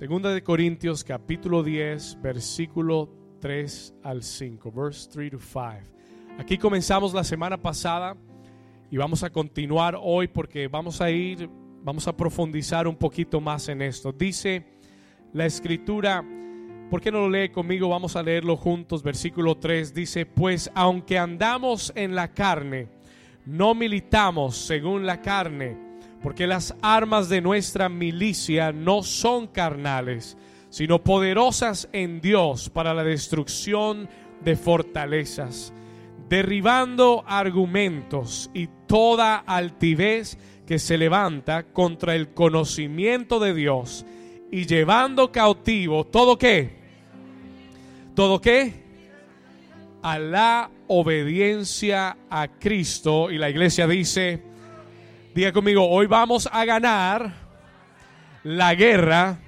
Segunda de Corintios capítulo 10, versículo 3 al 5, verse 3 to 5. Aquí comenzamos la semana pasada y vamos a continuar hoy porque vamos a ir, vamos a profundizar un poquito más en esto. Dice la escritura, ¿por qué no lo lee conmigo? Vamos a leerlo juntos. Versículo 3 dice, pues aunque andamos en la carne, no militamos según la carne porque las armas de nuestra milicia no son carnales, sino poderosas en Dios para la destrucción de fortalezas, derribando argumentos y toda altivez que se levanta contra el conocimiento de Dios y llevando cautivo todo qué? ¿Todo qué? A la obediencia a Cristo. Y la iglesia dice, Diga conmigo, hoy vamos a ganar la guerra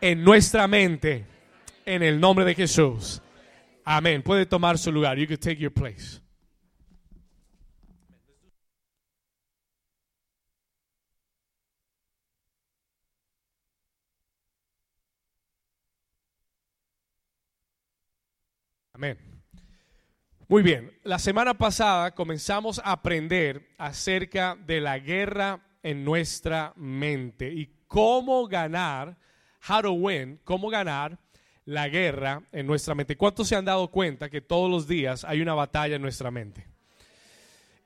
en nuestra mente, en el nombre de Jesús. Amén. Puede tomar su lugar. You can take your place. Amén. Muy bien, la semana pasada comenzamos a aprender acerca de la guerra en nuestra mente y cómo ganar, how to win, cómo ganar la guerra en nuestra mente. ¿Cuántos se han dado cuenta que todos los días hay una batalla en nuestra mente?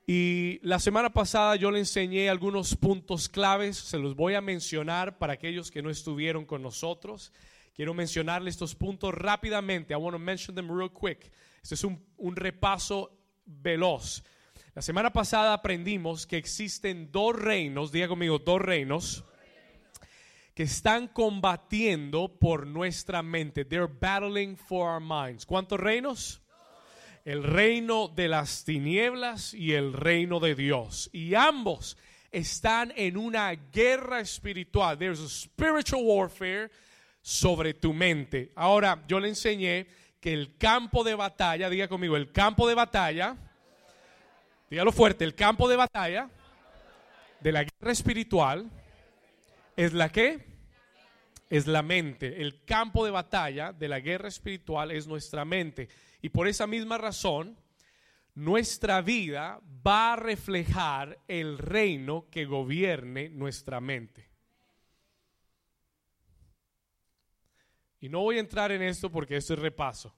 Y la semana pasada yo le enseñé algunos puntos claves, se los voy a mencionar para aquellos que no estuvieron con nosotros. Quiero mencionarle estos puntos rápidamente. I want to mention them real quick este es un, un repaso veloz. La semana pasada aprendimos que existen dos reinos, diga conmigo, dos reinos que están combatiendo por nuestra mente. They're battling for our minds. ¿Cuántos reinos? El reino de las tinieblas y el reino de Dios. Y ambos están en una guerra espiritual. There's a spiritual warfare sobre tu mente. Ahora, yo le enseñé que el campo de batalla, diga conmigo, el campo de batalla, dígalo fuerte, el campo de batalla de la guerra espiritual es la que es la mente. El campo de batalla de la guerra espiritual es nuestra mente. Y por esa misma razón, nuestra vida va a reflejar el reino que gobierne nuestra mente. Y no voy a entrar en esto porque esto es repaso.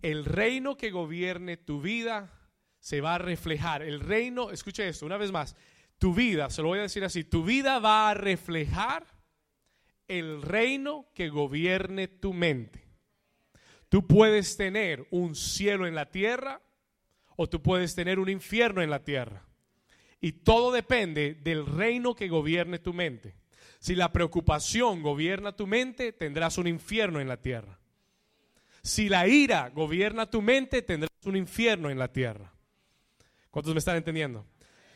El reino que gobierne tu vida se va a reflejar. El reino, escuche esto una vez más, tu vida, se lo voy a decir así, tu vida va a reflejar el reino que gobierne tu mente. Tú puedes tener un cielo en la tierra o tú puedes tener un infierno en la tierra. Y todo depende del reino que gobierne tu mente. Si la preocupación gobierna tu mente, tendrás un infierno en la tierra. Si la ira gobierna tu mente, tendrás un infierno en la tierra. ¿Cuántos me están entendiendo?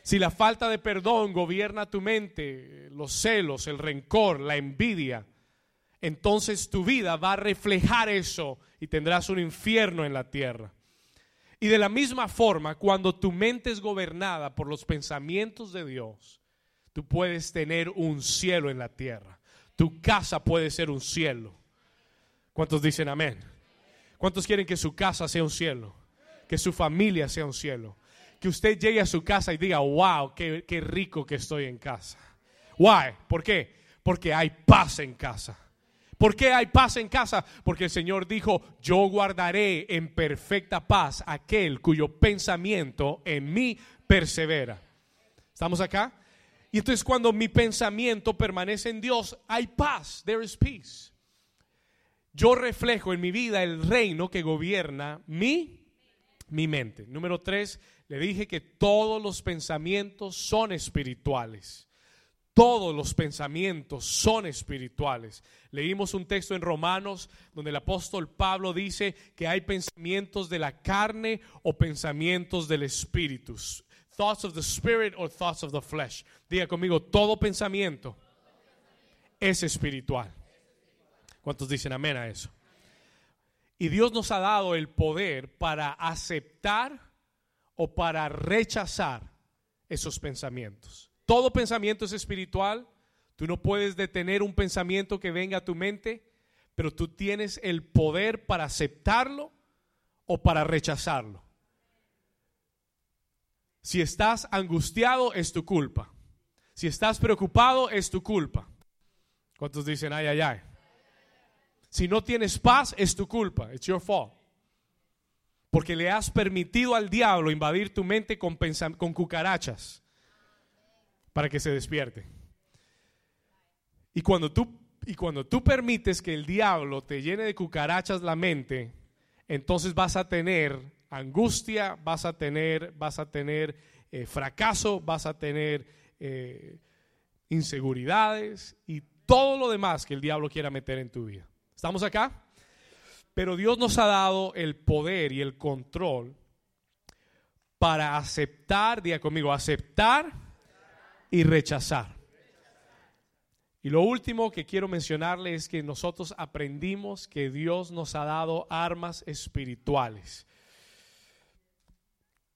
Si la falta de perdón gobierna tu mente, los celos, el rencor, la envidia, entonces tu vida va a reflejar eso y tendrás un infierno en la tierra. Y de la misma forma, cuando tu mente es gobernada por los pensamientos de Dios, tú puedes tener un cielo en la tierra. Tu casa puede ser un cielo. ¿Cuántos dicen amén? ¿Cuántos quieren que su casa sea un cielo? Que su familia sea un cielo. Que usted llegue a su casa y diga, wow, qué, qué rico que estoy en casa. Why? ¿Por qué? Porque hay paz en casa. ¿Por qué hay paz en casa? Porque el Señor dijo, yo guardaré en perfecta paz aquel cuyo pensamiento en mí persevera. ¿Estamos acá? Y entonces cuando mi pensamiento permanece en Dios, hay paz, there is peace. Yo reflejo en mi vida el reino que gobierna mi, mi mente. Número tres, le dije que todos los pensamientos son espirituales. Todos los pensamientos son espirituales. Leímos un texto en Romanos donde el apóstol Pablo dice que hay pensamientos de la carne o pensamientos del espíritu thoughts of the spirit or thoughts of the flesh. Diga conmigo, todo pensamiento es espiritual. ¿Cuántos dicen amén a eso? Y Dios nos ha dado el poder para aceptar o para rechazar esos pensamientos. Todo pensamiento es espiritual. Tú no puedes detener un pensamiento que venga a tu mente, pero tú tienes el poder para aceptarlo o para rechazarlo. Si estás angustiado, es tu culpa. Si estás preocupado, es tu culpa. ¿Cuántos dicen, ay, ay, ay? Si no tienes paz, es tu culpa. It's your fault. Porque le has permitido al diablo invadir tu mente con, cucarachas para que se despierte. Y cuando tú y cuando tú permites que el diablo te llene de cucarachas la mente, entonces vas a tener angustia, vas a tener, vas a tener eh, fracaso, vas a tener eh, inseguridades y todo lo demás que el diablo quiera meter en tu vida. ¿Estamos acá? Pero Dios nos ha dado el poder y el control para aceptar, diga conmigo, aceptar y rechazar. Y lo último que quiero mencionarle es que nosotros aprendimos que Dios nos ha dado armas espirituales.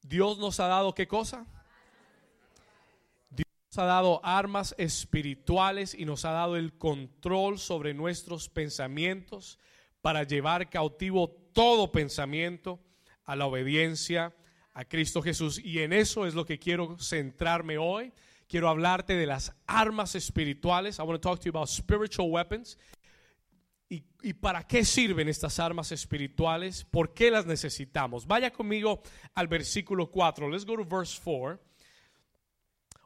Dios nos ha dado qué cosa? Dios nos ha dado armas espirituales y nos ha dado el control sobre nuestros pensamientos para llevar cautivo todo pensamiento a la obediencia a Cristo Jesús. Y en eso es lo que quiero centrarme hoy quiero hablarte de las armas espirituales. I want to talk to you about spiritual weapons. ¿Y, ¿Y, para qué sirven estas armas espirituales? ¿Por qué las necesitamos? Vaya conmigo al versículo 4. Let's go to verse 4.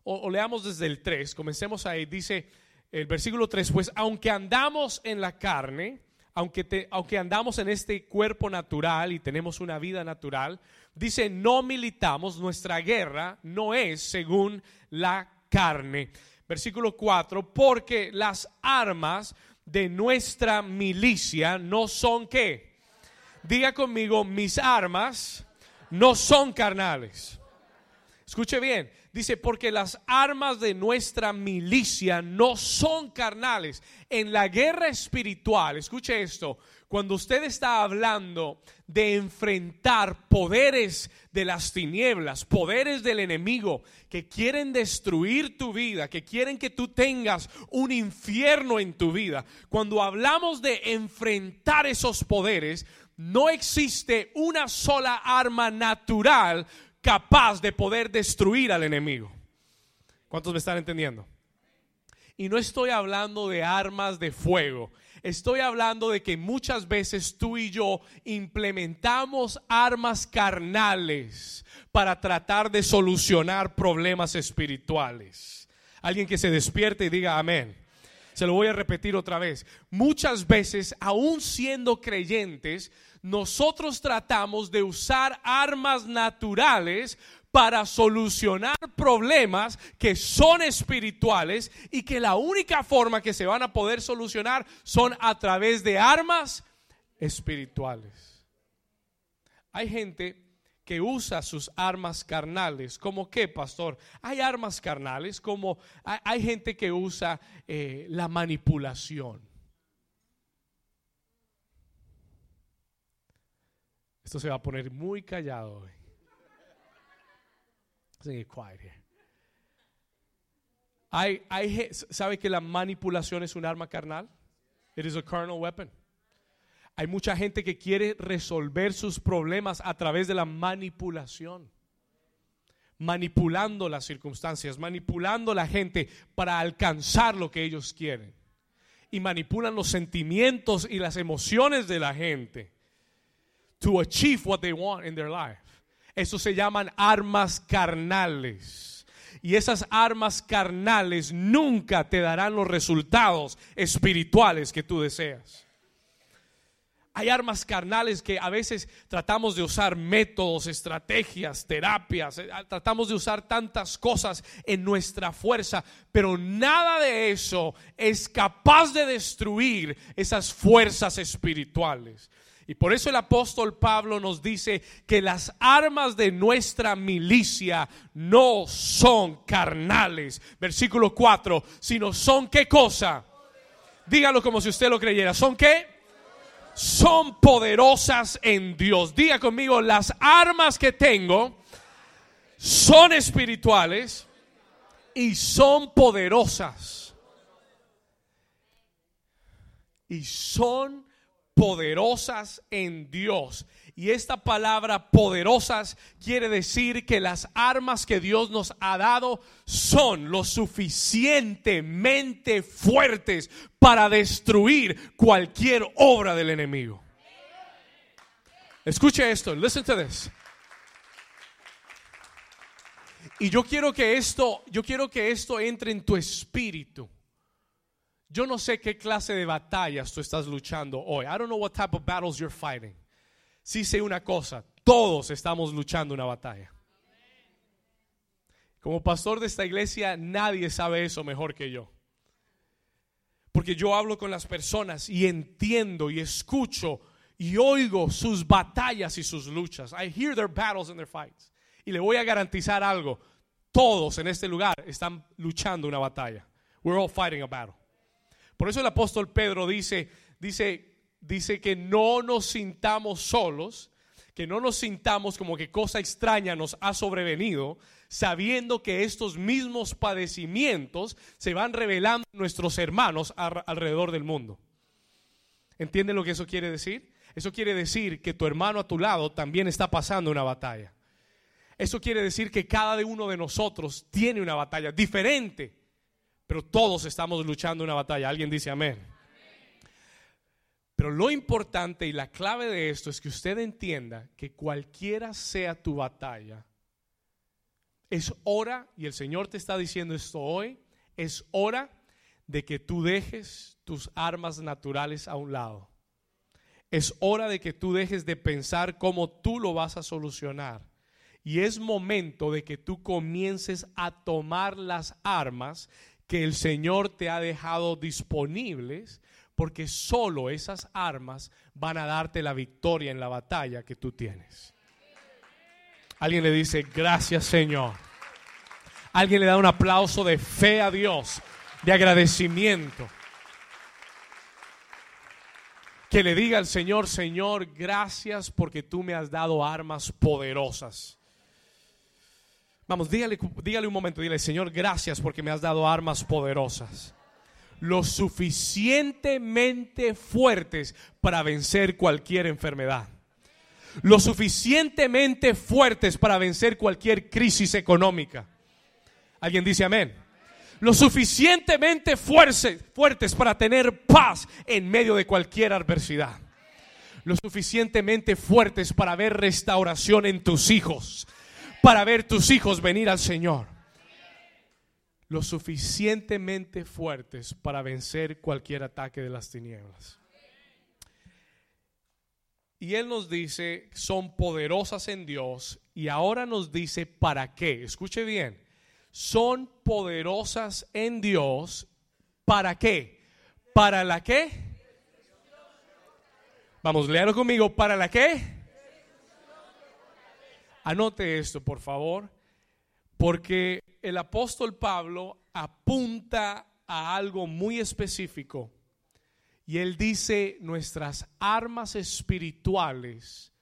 O, o leamos desde el 3. Comencemos ahí. Dice el versículo 3, pues aunque andamos en la carne, aunque, te, aunque andamos en este cuerpo natural y tenemos una vida natural, dice, no militamos, nuestra guerra no es según la carne. Versículo 4, porque las armas de nuestra milicia no son qué. Diga conmigo, mis armas no son carnales. Escuche bien, dice, porque las armas de nuestra milicia no son carnales. En la guerra espiritual, escuche esto, cuando usted está hablando de enfrentar poderes de las tinieblas, poderes del enemigo que quieren destruir tu vida, que quieren que tú tengas un infierno en tu vida, cuando hablamos de enfrentar esos poderes, no existe una sola arma natural capaz de poder destruir al enemigo. ¿Cuántos me están entendiendo? Y no estoy hablando de armas de fuego. Estoy hablando de que muchas veces tú y yo implementamos armas carnales para tratar de solucionar problemas espirituales. Alguien que se despierte y diga amén. Se lo voy a repetir otra vez. Muchas veces, aún siendo creyentes, nosotros tratamos de usar armas naturales para solucionar problemas que son espirituales y que la única forma que se van a poder solucionar son a través de armas espirituales. Hay gente que usa sus armas carnales, como qué, pastor? Hay armas carnales, como hay, gente que usa eh, la manipulación. Esto se va a poner muy callado hoy. Hay, hay, ¿Sabe que la manipulación es un arma carnal? It is a carnal weapon. Hay mucha gente que quiere resolver sus problemas a través de la manipulación. Manipulando las circunstancias, manipulando la gente para alcanzar lo que ellos quieren. Y manipulan los sentimientos y las emociones de la gente to achieve what they want in their life. Eso se llaman armas carnales. Y esas armas carnales nunca te darán los resultados espirituales que tú deseas. Hay armas carnales que a veces tratamos de usar métodos, estrategias, terapias, eh, tratamos de usar tantas cosas en nuestra fuerza, pero nada de eso es capaz de destruir esas fuerzas espirituales. Y por eso el apóstol Pablo nos dice que las armas de nuestra milicia no son carnales. Versículo 4, sino son qué cosa. Dígalo como si usted lo creyera. ¿Son qué? son poderosas en Dios. Diga conmigo, las armas que tengo son espirituales y son poderosas. Y son poderosas en Dios. Y esta palabra poderosas quiere decir que las armas que Dios nos ha dado son lo suficientemente fuertes para destruir cualquier obra del enemigo. Escuche esto, listen to this. Y yo quiero que esto, yo quiero que esto entre en tu espíritu. Yo no sé qué clase de batallas tú estás luchando hoy. I don't know what type of battles you're fighting. Sí sé una cosa, todos estamos luchando una batalla. Como pastor de esta iglesia, nadie sabe eso mejor que yo. Porque yo hablo con las personas y entiendo y escucho y oigo sus batallas y sus luchas. I hear their battles and their fights. Y le voy a garantizar algo. Todos en este lugar están luchando una batalla. We're all fighting a battle. Por eso el apóstol Pedro dice, dice, dice que no nos sintamos solos, que no nos sintamos como que cosa extraña nos ha sobrevenido, sabiendo que estos mismos padecimientos se van revelando nuestros hermanos alrededor del mundo. ¿Entienden lo que eso quiere decir? Eso quiere decir que tu hermano a tu lado también está pasando una batalla. Eso quiere decir que cada uno de nosotros tiene una batalla diferente pero todos estamos luchando una batalla. Alguien dice amén. Pero lo importante y la clave de esto es que usted entienda que cualquiera sea tu batalla, es hora, y el Señor te está diciendo esto hoy, es hora de que tú dejes tus armas naturales a un lado. Es hora de que tú dejes de pensar cómo tú lo vas a solucionar. Y es momento de que tú comiences a tomar las armas que el Señor te ha dejado disponibles, porque solo esas armas van a darte la victoria en la batalla que tú tienes. Alguien le dice, gracias Señor. Alguien le da un aplauso de fe a Dios, de agradecimiento. Que le diga al Señor, Señor, gracias porque tú me has dado armas poderosas. Vamos, dígale, dígale un momento, dígale, Señor, gracias porque me has dado armas poderosas. Lo suficientemente fuertes para vencer cualquier enfermedad. Lo suficientemente fuertes para vencer cualquier crisis económica. ¿Alguien dice amén? Lo suficientemente fuertes para tener paz en medio de cualquier adversidad. Lo suficientemente fuertes para ver restauración en tus hijos para ver tus hijos venir al Señor. Lo suficientemente fuertes para vencer cualquier ataque de las tinieblas. Y Él nos dice, son poderosas en Dios. Y ahora nos dice, ¿para qué? Escuche bien. Son poderosas en Dios. ¿Para qué? ¿Para la qué? Vamos, léalo conmigo. ¿Para la qué? Anote esto, por favor, porque el apóstol Pablo apunta a algo muy específico. Y él dice, nuestras armas espirituales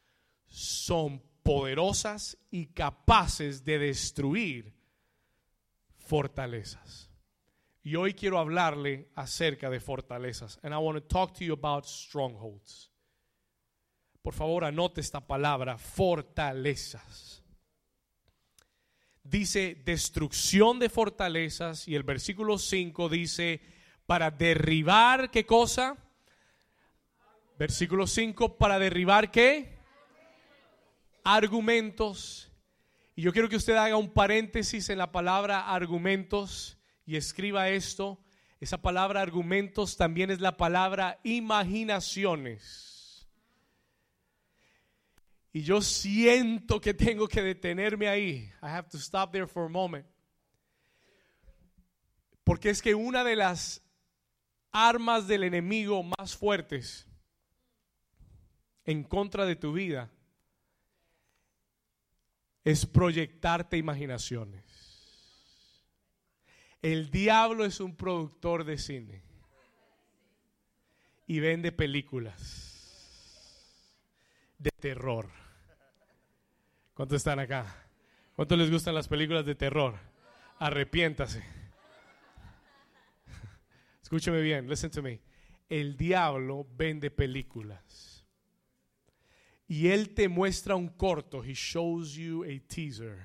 son poderosas y capaces de destruir fortalezas. Y hoy quiero hablarle acerca de fortalezas. And I want to talk to you about strongholds. Por favor, anote esta palabra, fortalezas. Dice destrucción de fortalezas y el versículo 5 dice para derribar qué cosa? Versículo 5, para derribar qué? Argumentos. Y yo quiero que usted haga un paréntesis en la palabra argumentos y escriba esto. Esa palabra argumentos también es la palabra imaginaciones. Y yo siento que tengo que detenerme ahí. I have to stop there for a moment. Porque es que una de las armas del enemigo más fuertes en contra de tu vida es proyectarte imaginaciones. El diablo es un productor de cine y vende películas de terror. ¿Cuántos están acá? ¿Cuántos les gustan las películas de terror? Arrepiéntase. Escúcheme bien, listen to me. el diablo vende películas. Y él te muestra un corto, he shows you a teaser.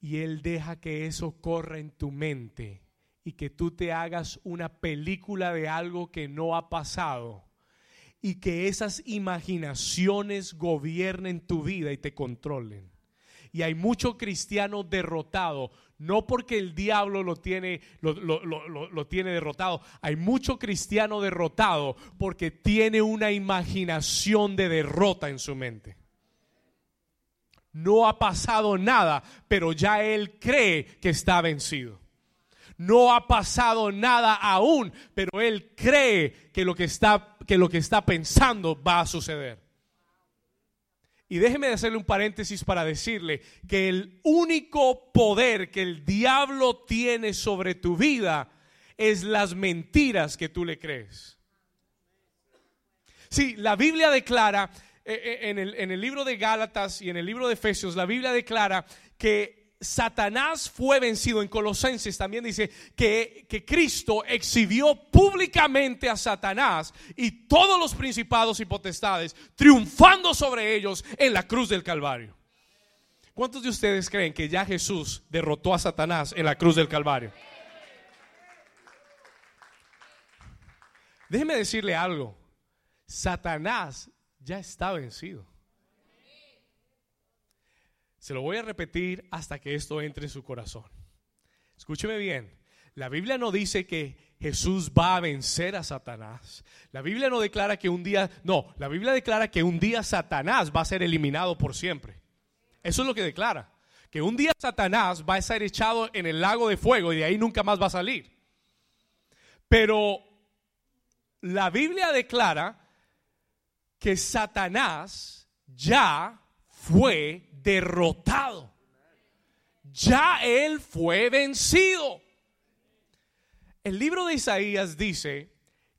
Y él deja que eso corra en tu mente y que tú te hagas una película de algo que no ha pasado y que esas imaginaciones gobiernen tu vida y te controlen. Y hay mucho cristiano derrotado, no porque el diablo lo tiene, lo, tiene derrotado, hay mucho cristiano derrotado porque tiene una imaginación de derrota en su mente. No ha pasado nada, pero ya él cree que está vencido. No ha pasado nada aún, pero él cree que lo que está, que lo que está pensando va a suceder. Y déjeme hacerle un paréntesis para decirle que el único poder que el diablo tiene sobre tu vida es las mentiras que tú le crees. Sí, la Biblia declara, eh, eh, en el, en el libro de Gálatas y en el libro de Efesios, la Biblia declara que Satanás fue vencido. En Colosenses también dice que, que, Cristo exhibió públicamente a Satanás y todos los principados y potestades, triunfando sobre ellos en la cruz del Calvario. ¿Cuántos de ustedes creen que ya Jesús derrotó a Satanás en la cruz del Calvario? Déjeme decirle algo. Satanás ya está vencido. Se lo voy a repetir hasta que esto entre en su corazón. Escúcheme bien. La Biblia no dice que Jesús va a vencer a Satanás. La Biblia no declara que un día, no, la Biblia declara que un día Satanás va a ser eliminado por siempre. Eso es lo que declara. Que un día Satanás va a ser echado en el lago de fuego y de ahí nunca más va a salir. Pero la Biblia declara que Satanás ya fue derrotado. Ya él fue vencido. El libro de Isaías dice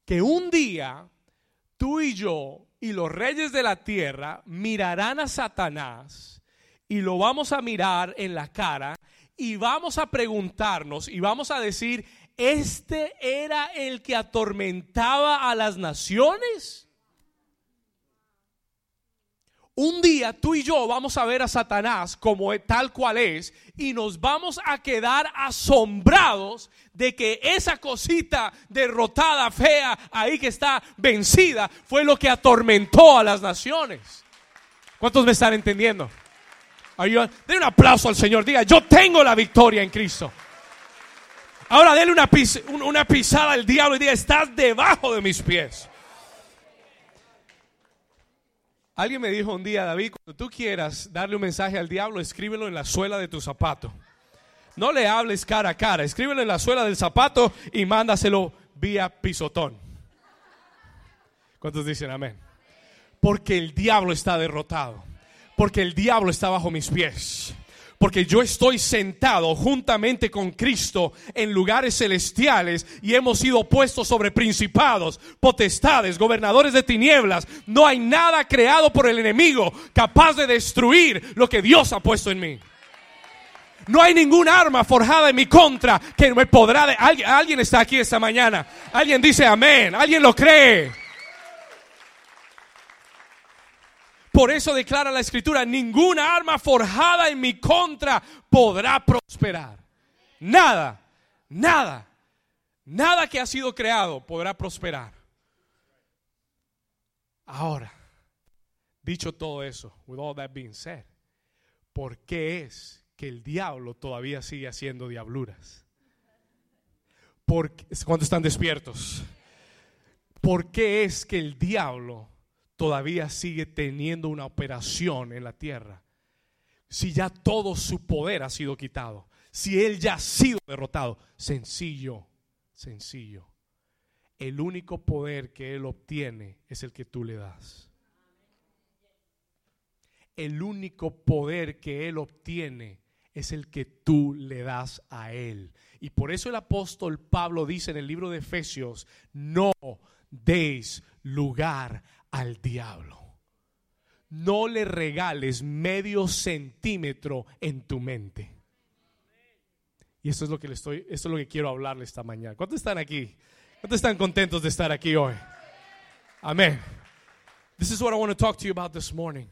que un día tú y yo y los reyes de la tierra mirarán a Satanás y lo vamos a mirar en la cara y vamos a preguntarnos y vamos a decir, ¿este era el que atormentaba a las naciones? Un día tú y yo vamos a ver a Satanás como tal cual es y nos vamos a quedar asombrados de que esa cosita derrotada, fea, ahí que está vencida, fue lo que atormentó a las naciones. ¿Cuántos me están entendiendo? Den un aplauso al Señor, diga, yo tengo la victoria en Cristo. Ahora denle una, una pisada al diablo y diga, estás debajo de mis pies. Alguien me dijo un día, David, cuando tú quieras darle un mensaje al diablo, escríbelo en la suela de tu zapato. No le hables cara a cara, escríbelo en la suela del zapato y mándaselo vía pisotón. ¿Cuántos dicen amén? Porque el diablo está derrotado. Porque el diablo está bajo mis pies porque yo estoy sentado juntamente con Cristo en lugares celestiales y hemos sido puestos sobre principados, potestades, gobernadores de tinieblas. No hay nada creado por el enemigo capaz de destruir lo que Dios ha puesto en mí. No hay ningún arma forjada en mi contra que me podrá... ¿Alguien, alguien está aquí esta mañana. Alguien dice amén. Alguien lo cree. Por eso declara la escritura, ninguna arma forjada en mi contra podrá prosperar. Nada, nada, nada que ha sido creado podrá prosperar. Ahora, dicho todo eso, with all that being said, ¿por qué es que el diablo todavía sigue haciendo diabluras? Porque, cuando están despiertos? ¿Por qué es que el diablo todavía sigue teniendo una operación en la tierra. Si ya todo su poder ha sido quitado, si él ya ha sido derrotado, sencillo, sencillo. El único poder que él obtiene es el que tú le das. El único poder que él obtiene es el que tú le das a él. Y por eso el apóstol Pablo dice en el libro de Efesios, no deis lugar al diablo. No le regales medio centímetro en tu mente. Y esto es lo que le estoy, esto es lo que quiero hablarle esta mañana. ¿Cuántos están aquí? ¿Cuántos están contentos de estar aquí hoy? Amén. This is what I want to talk to you about this morning.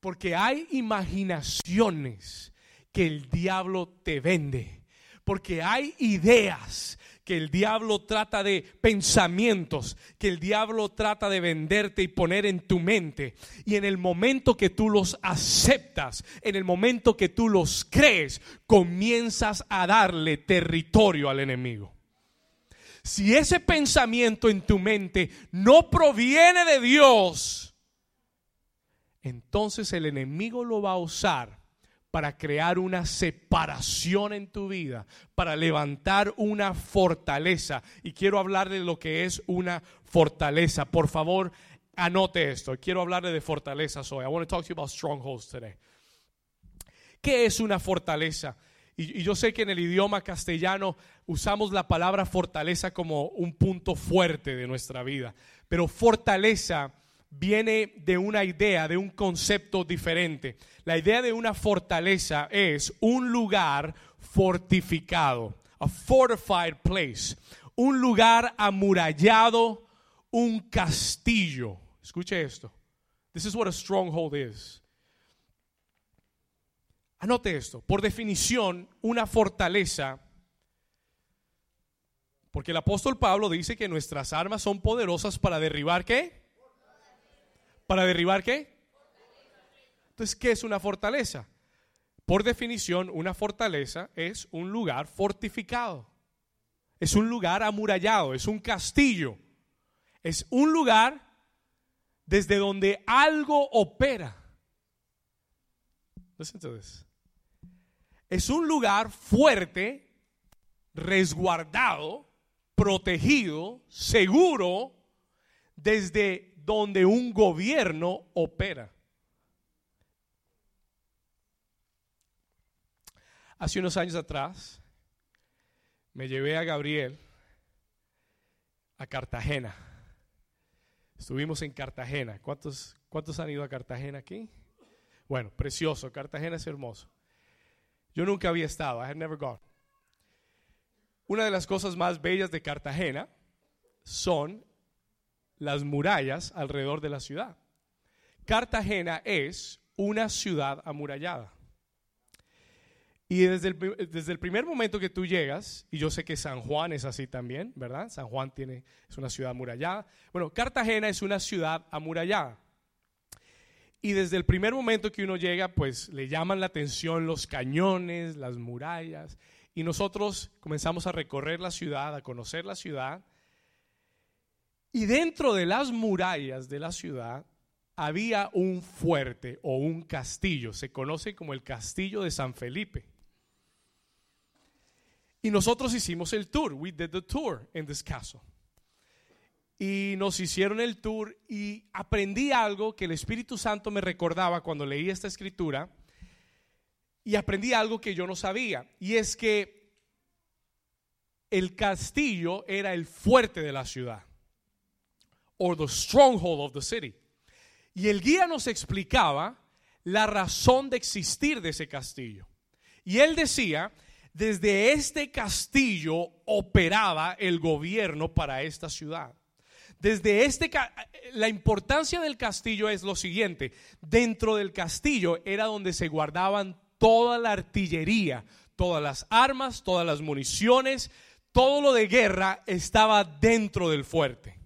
Porque hay imaginaciones que el diablo te vende. Porque hay ideas que el diablo trata de pensamientos, que el diablo trata de venderte y poner en tu mente. Y en el momento que tú los aceptas, en el momento que tú los crees, comienzas a darle territorio al enemigo. Si ese pensamiento en tu mente no proviene de Dios, entonces el enemigo lo va a usar para crear una separación en tu vida, para levantar una fortaleza. Y quiero hablar de lo que es una fortaleza. Por favor, anote esto. Quiero hablarle de fortalezas hoy. I want to talk to you about strongholds today. ¿Qué es una fortaleza? Y, y, yo sé que en el idioma castellano usamos la palabra fortaleza como un punto fuerte de nuestra vida, pero fortaleza viene de una idea, de un concepto diferente. La idea de una fortaleza es un lugar fortificado, a fortified place, un lugar amurallado, un castillo. Escuche esto. This is what a stronghold is. Anote esto. Por definición, una fortaleza porque el apóstol Pablo dice que nuestras armas son poderosas para derribar qué? ¿Para derribar qué? Entonces, ¿qué es una fortaleza? Por definición, una fortaleza es un lugar fortificado. Es un lugar amurallado, es un castillo. Es un lugar desde donde algo opera. Es un lugar fuerte, resguardado, protegido, seguro, desde donde un gobierno opera. Hace unos años atrás me llevé a Gabriel a Cartagena. Estuvimos en Cartagena. ¿Cuántos, ¿Cuántos han ido a Cartagena aquí? Bueno, precioso. Cartagena es hermoso. Yo nunca había estado. I had never gone. Una de las cosas más bellas de Cartagena son las murallas alrededor de la ciudad. Cartagena es una ciudad amurallada. Y desde el, desde el, primer momento que tú llegas, y yo sé que San Juan es así también, ¿verdad? San Juan tiene, es una ciudad amurallada. Bueno, Cartagena es una ciudad amurallada. Y desde el primer momento que uno llega, pues le llaman la atención los cañones, las murallas. Y nosotros comenzamos a recorrer la ciudad, a conocer la ciudad. Y dentro de las murallas de la ciudad había un fuerte o un castillo, se conoce como el castillo de San Felipe. Y nosotros hicimos el tour, we did the tour in this castle. Y nos hicieron el tour y aprendí algo que el Espíritu Santo me recordaba cuando leí esta escritura. Y aprendí algo que yo no sabía. Y es que el castillo era el fuerte de la ciudad or the stronghold of the city. Y el guía nos explicaba la razón de existir de ese castillo. Y él decía, desde este castillo operaba el gobierno para esta ciudad. Desde este la importancia del castillo es lo siguiente, dentro del castillo era donde se guardaban toda la artillería, todas las armas, todas las municiones, todo lo de guerra estaba dentro del fuerte.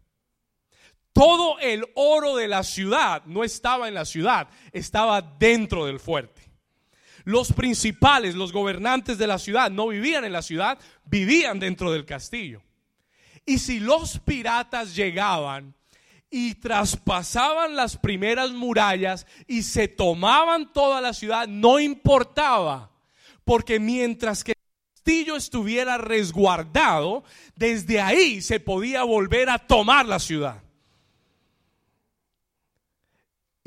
Todo el oro de la ciudad no estaba en la ciudad, estaba dentro del fuerte. Los principales, los gobernantes de la ciudad no vivían en la ciudad, vivían dentro del castillo. Y si los piratas llegaban y traspasaban las primeras murallas y se tomaban toda la ciudad, no importaba, porque mientras que el castillo estuviera resguardado, desde ahí se podía volver a tomar la ciudad.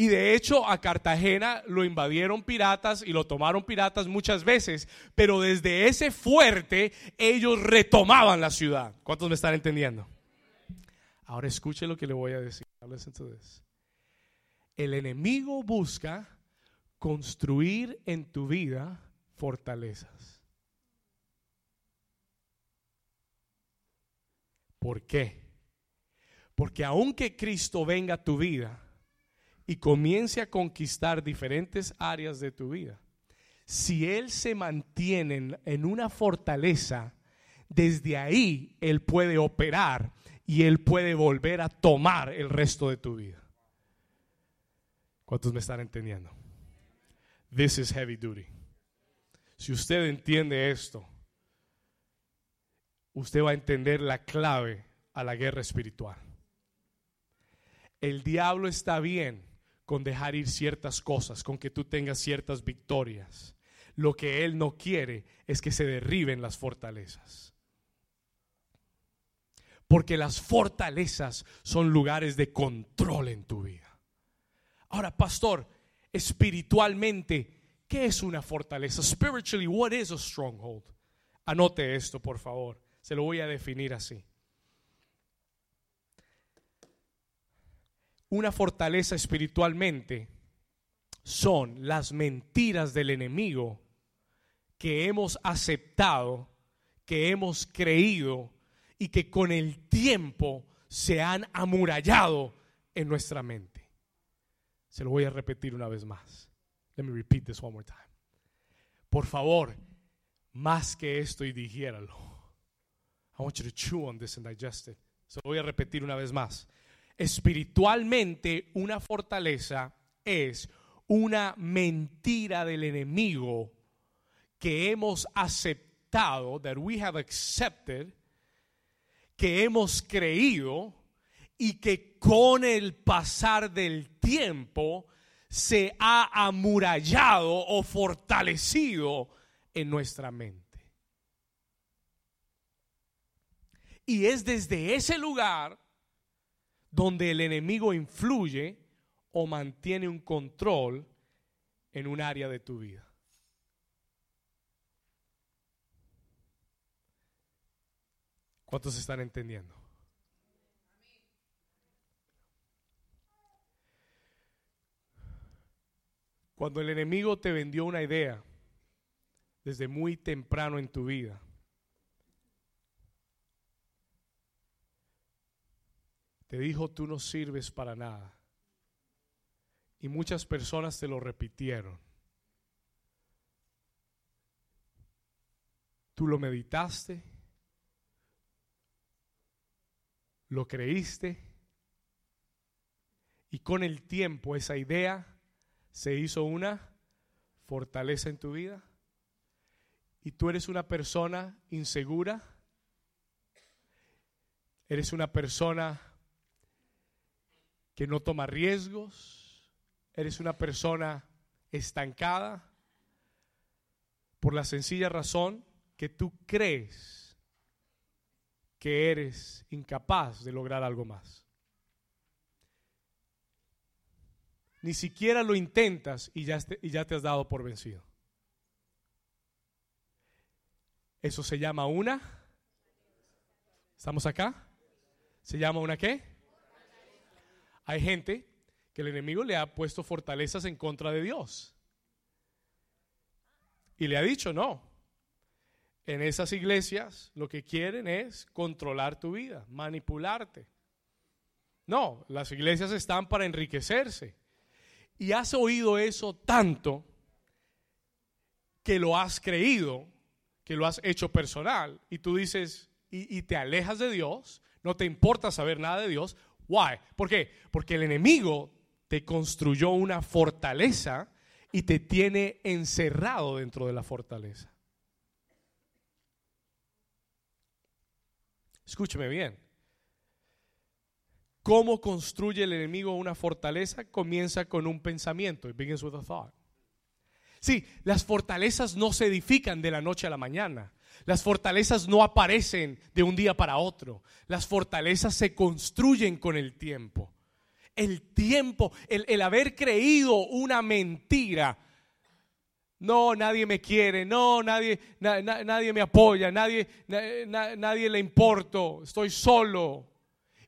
Y de hecho a Cartagena lo invadieron piratas y lo tomaron piratas muchas veces, pero desde ese fuerte ellos retomaban la ciudad. ¿Cuántos me están entendiendo? Ahora escuche lo que le voy a decir. El enemigo busca construir en tu vida fortalezas. ¿Por qué? Porque aunque Cristo venga a tu vida y comience a conquistar diferentes áreas de tu vida, si Él se mantiene en una fortaleza, desde ahí Él puede operar y Él puede volver a tomar el resto de tu vida. ¿Cuántos me están entendiendo? This is heavy duty. Si usted entiende esto, usted va a entender la clave a la guerra espiritual. El diablo está bien con dejar ir ciertas cosas, con que tú tengas ciertas victorias. Lo que él no quiere es que se derriben las fortalezas. Porque las fortalezas son lugares de control en tu vida. Ahora, pastor, espiritualmente, ¿qué es una fortaleza? Spiritually, what is a stronghold? Anote esto, por favor. Se lo voy a definir así. Una fortaleza espiritualmente son las mentiras del enemigo que hemos aceptado, que hemos creído y que con el tiempo se han amurallado en nuestra mente. Se lo voy a repetir una vez más. Let me repeat this one more time. Por favor, más que esto y digiéralo. I want you to chew on this and digest it. Se lo voy a repetir una vez más. Espiritualmente, una fortaleza es una mentira del enemigo que hemos aceptado, that we have accepted, que hemos creído y que con el pasar del tiempo se ha amurallado o fortalecido en nuestra mente. Y es desde ese lugar donde el enemigo influye o mantiene un control en un área de tu vida. ¿Cuántos están entendiendo? Cuando el enemigo te vendió una idea desde muy temprano en tu vida, te dijo tú no sirves para nada. Y muchas personas te lo repitieron. Tú lo meditaste, lo creíste y con el tiempo esa idea se hizo una fortaleza en tu vida y tú eres una persona insegura, eres una persona que no toma riesgos, eres una persona estancada por la sencilla razón que tú crees que eres incapaz de lograr algo más. Ni siquiera lo intentas y ya, te, y ya te has dado por vencido. Eso se llama una. ¿Estamos acá? ¿Se llama una qué? Hay gente que el enemigo le ha puesto fortalezas en contra de Dios. Y le ha dicho, no, en esas iglesias lo que quieren es controlar tu vida, manipularte. No, las iglesias están para enriquecerse. Y has oído eso tanto que lo has creído, que lo has hecho personal. Y tú dices, y, y te alejas de Dios, no te importa saber nada de Dios. Why? ¿Por qué? Porque el enemigo te construyó una fortaleza y te tiene encerrado dentro de la fortaleza. Escúcheme bien. ¿Cómo construye el enemigo una fortaleza? Comienza con un pensamiento. It begins with a thought. Sí, las fortalezas no se edifican de la noche a la mañana. Las fortalezas no aparecen de un día para otro. Las fortalezas se construyen con el tiempo. El tiempo, el, haber creído una mentira. No, nadie me quiere, no, nadie, nadie me apoya, nadie, nadie le importo, estoy solo.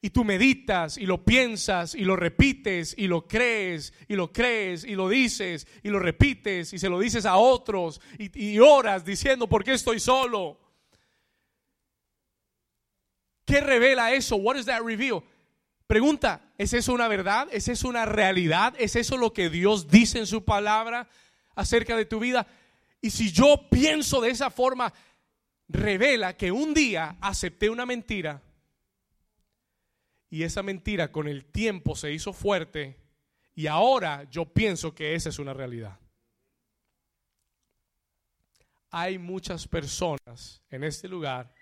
Y tú meditas y lo piensas y lo repites y lo crees y lo crees y lo dices y lo repites y se lo dices a otros y, y oras diciendo, ¿por qué estoy solo? ¿Qué revela eso? What does that? Pregunta, ¿es eso una verdad? ¿Es eso una realidad? ¿Es eso lo que Dios dice en su palabra acerca de tu vida? Y si yo pienso de esa forma, revela que un día acepté una mentira y esa mentira con el tiempo se hizo fuerte y ahora yo pienso que esa es una realidad. Hay muchas personas en este lugar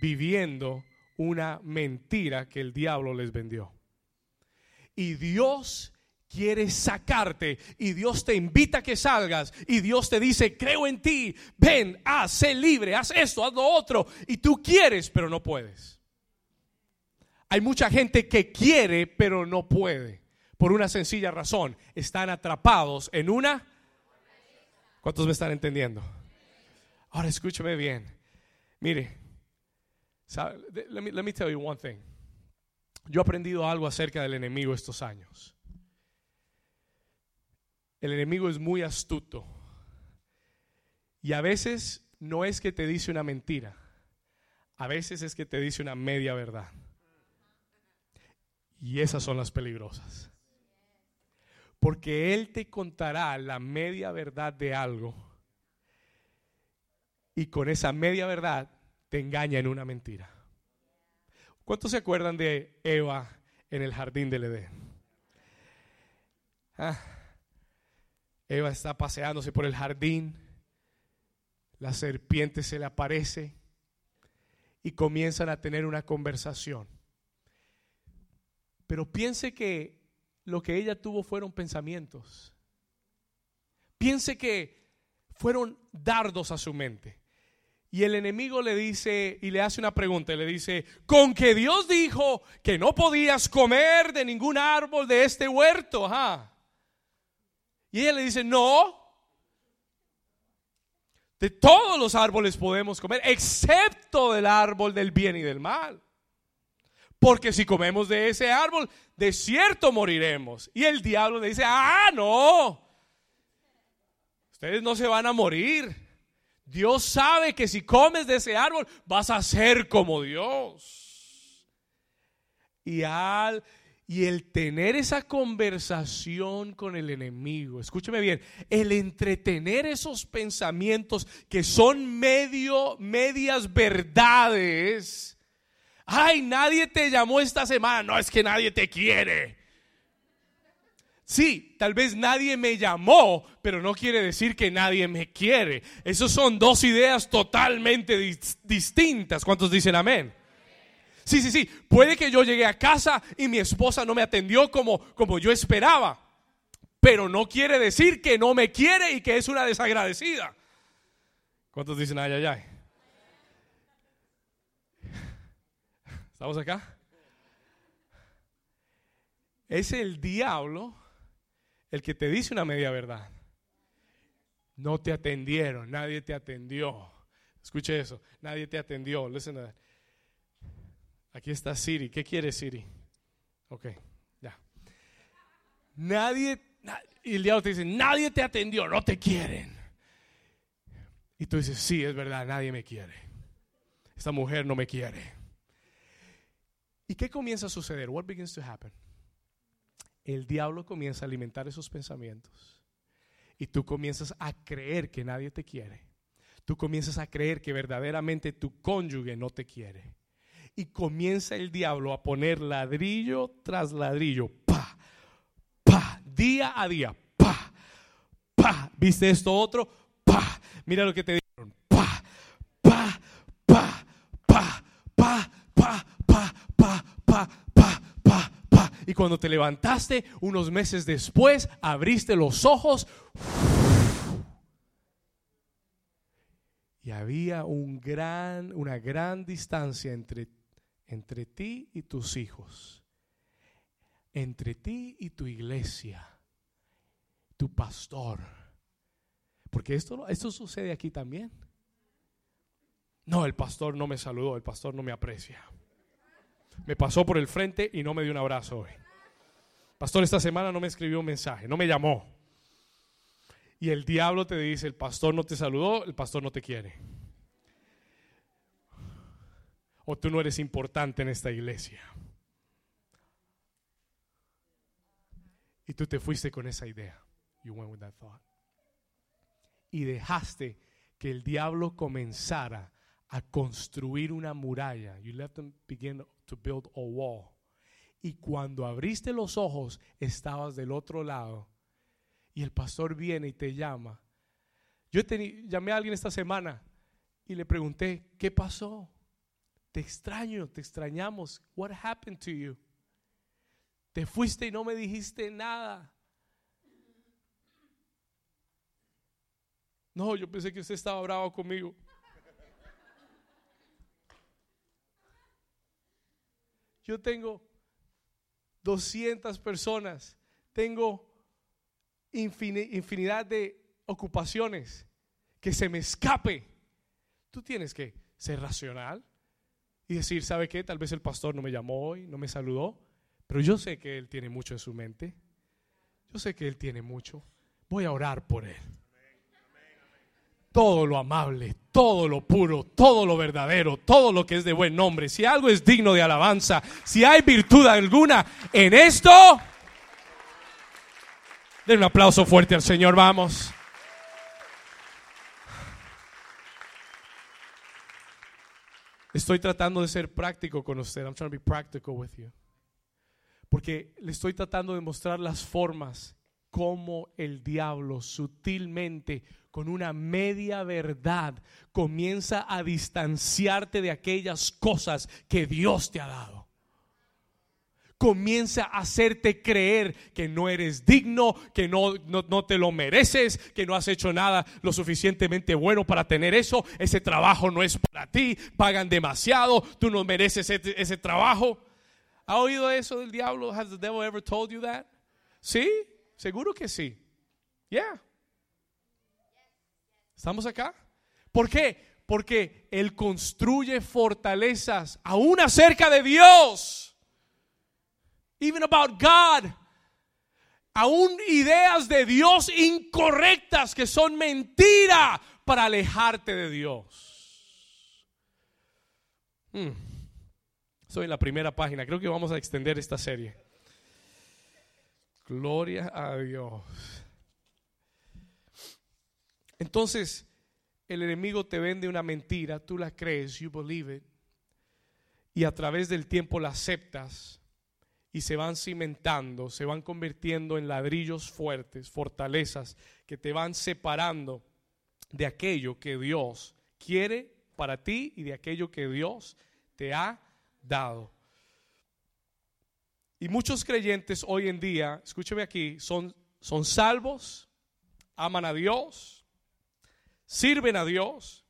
viviendo una mentira que el diablo les vendió. Y Dios quiere sacarte y Dios te invita a que salgas y Dios te dice, creo en ti, ven, haz, sé libre, haz esto, haz lo otro. Y tú quieres, pero no puedes. Hay mucha gente que quiere, pero no puede. Por una sencilla razón, están atrapados en una... ¿Cuántos me están entendiendo? Ahora escúchame bien. Mire, let me, let me tell you one thing. Yo he aprendido algo acerca del enemigo estos años. El enemigo es muy astuto. Y a veces no es que te dice una mentira. A veces es que te dice una media verdad. Y esas son las peligrosas. Porque Él te contará la media verdad de algo. Y con esa media verdad te engaña en una mentira. ¿Cuántos se acuerdan de Eva en el jardín del Edén? Ah, Eva está paseándose por el jardín, la serpiente se le aparece y comienzan a tener una conversación. Pero piense que lo que ella tuvo fueron pensamientos. Piense que fueron dardos a su mente. Y el enemigo le dice y le hace una pregunta, le dice, con que Dios dijo que no podías comer de ningún árbol de este huerto. Y ella le dice, no, de todos los árboles podemos comer, excepto del árbol del bien y del mal. Porque si comemos de ese árbol, de cierto moriremos. Y el diablo le dice, ah, no, ustedes no se van a morir. Dios sabe que si comes de ese árbol vas a ser como Dios. Y al y el tener esa conversación con el enemigo, escúcheme bien, el entretener esos pensamientos que son medio medias verdades. Ay, nadie te llamó esta semana, no es que nadie te quiere. Sí, tal vez nadie me llamó, pero no quiere decir que nadie me quiere. Esas son dos ideas totalmente distintas. ¿Cuántos dicen amén? Sí, sí, sí. Puede que yo llegué a casa y mi esposa no me atendió como, como yo esperaba, pero no quiere decir que no me quiere y que es una desagradecida. ¿Cuántos dicen ay, ay, ay? ¿Estamos acá? Es el diablo el que te dice una media verdad. No te atendieron, nadie te atendió. Escuche eso, nadie te atendió. Listen to Aquí está Siri. ¿Qué quiere Siri? Ok, ya. Nadie, y el diablo te dice, nadie te atendió, no te quieren. Y tú dices, sí, es verdad, nadie me quiere. Esta mujer no me quiere. ¿Y qué comienza a suceder? What begins to happen? el diablo comienza a alimentar esos pensamientos. Y tú comienzas a creer que nadie te quiere. Tú comienzas a creer que verdaderamente tu cónyuge no te quiere. Y comienza el diablo a poner ladrillo tras ladrillo. Pa, pa, día a día. Pa, pa. ¿Viste esto otro? Pa. Mira lo que te dijeron. Y cuando te levantaste unos meses después, abriste los ojos. Y había un gran, una gran distancia entre, entre ti y tus hijos, entre ti y tu iglesia, tu pastor. Porque esto, esto sucede aquí también. No, el pastor no me saludó, el pastor no me aprecia. Me pasó por el frente y no me dio un abrazo hoy. Pastor, esta semana no me escribió un mensaje, no me llamó. Y el diablo te dice, el pastor no te saludó, el pastor no te quiere. o tú no eres importante en esta iglesia. Y tú te fuiste con esa idea. You went with that thought. Y dejaste que el diablo comenzara a construir una muralla. You let them begin to build a wall. Y cuando abriste los ojos, estabas del otro lado. Y el pastor viene y te llama. Yo llamé a alguien esta semana y le pregunté, ¿qué pasó? Te extraño, te extrañamos. What happened to you? Te fuiste y no me dijiste nada. No, yo pensé que usted estaba bravo conmigo. Yo tengo 200 personas, tengo infinidad de ocupaciones, que se me escape. Tú tienes que ser racional y decir, ¿sabe qué? Tal vez el pastor no me llamó hoy, no me saludó, pero yo sé que Él tiene mucho en su mente. Yo sé que Él tiene mucho. Voy a orar por Él. Todo lo amable, todo lo puro, todo lo verdadero, todo lo que es de buen nombre. Si algo es digno de alabanza, si hay virtud alguna en esto, den un aplauso fuerte al Señor, vamos. Estoy tratando de ser práctico con usted. I'm trying to be practical with you. Porque le estoy tratando de mostrar las formas como el diablo sutilmente, con una media verdad, comienza a distanciarte de aquellas cosas que Dios te ha dado. Comienza a hacerte creer que no eres digno, que no, no, te lo mereces, que no has hecho nada lo suficientemente bueno para tener eso. Ese trabajo no es para ti, pagan demasiado, tú no mereces ese, trabajo. ¿Ha oído eso del diablo? Has the devil ever told you that? ¿Sí? Seguro que sí. Yeah. ¿Estamos acá? ¿Por qué? Porque Él construye fortalezas aún acerca de Dios. Even about God. Aún ideas de Dios incorrectas que son mentira para alejarte de Dios. Hmm. Soy en la primera página. Creo que vamos a extender esta serie. Gloria a Dios. Entonces, el enemigo te vende una mentira, tú la crees, you believe it, y a través del tiempo la aceptas y se van cimentando, se van convirtiendo en ladrillos fuertes, fortalezas que te van separando de aquello que Dios quiere para ti y de aquello que Dios te ha dado. Y muchos creyentes hoy en día, escúcheme aquí, son, son salvos, aman a Dios, sirven a Dios,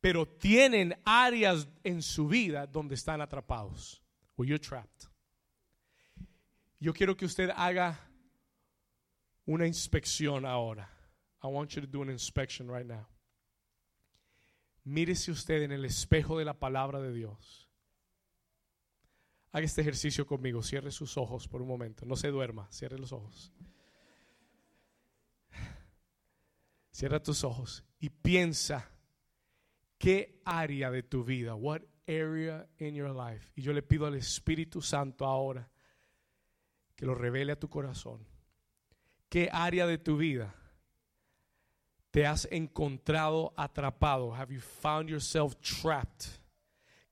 pero tienen áreas en su vida donde están atrapados. O you're trapped. Yo quiero que usted haga una inspección ahora. I want you to do an inspection right now. Mírese usted en el espejo de la palabra de Dios. Haga este ejercicio conmigo. Cierre sus ojos por un momento. No se duerma. Cierre los ojos. Cierra tus ojos y piensa qué área de tu vida, what area in your life. Y yo le pido al Espíritu Santo ahora que lo revele a tu corazón. ¿Qué área de tu vida te has encontrado atrapado? Have you found yourself trapped?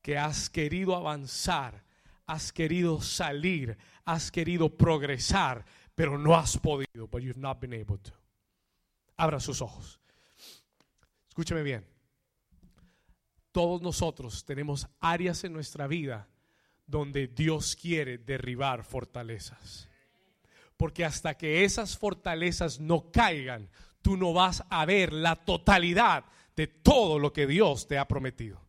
Que has querido avanzar, has querido salir, has querido progresar, pero no has podido, but you've not been able to. Abra sus ojos. Escúcheme bien. Todos nosotros tenemos áreas en nuestra vida donde Dios quiere derribar fortalezas. Porque hasta que esas fortalezas no caigan, tú no vas a ver la totalidad de todo lo que Dios te ha prometido.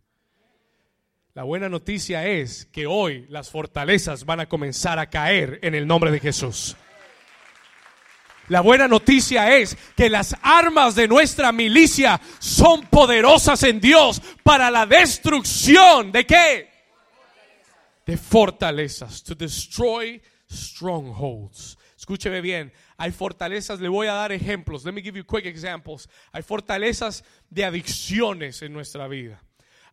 La buena noticia es que hoy las fortalezas van a comenzar a caer en el nombre de Jesús. La buena noticia es que las armas de nuestra milicia son poderosas en Dios para la destrucción de qué? De fortalezas, to destroy strongholds. Escúcheme bien, hay fortalezas, le voy a dar ejemplos. Let me give you quick examples. Hay fortalezas de adicciones en nuestra vida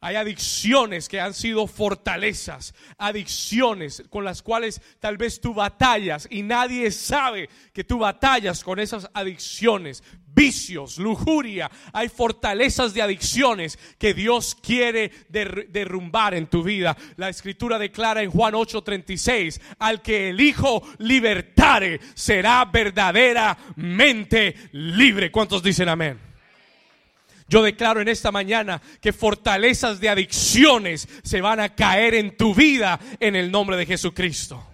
Hay adicciones que han sido fortalezas, adicciones con las cuales tal vez tú batallas y nadie sabe que tú batallas con esas adicciones, vicios, lujuria. Hay fortalezas de adicciones que Dios quiere derrumbar en tu vida. La escritura declara en Juan 8:36, al que el Hijo libertare será verdaderamente libre. ¿Cuántos dicen amén? Yo declaro en esta mañana que fortalezas de adicciones se van a caer en tu vida en el nombre de Jesucristo.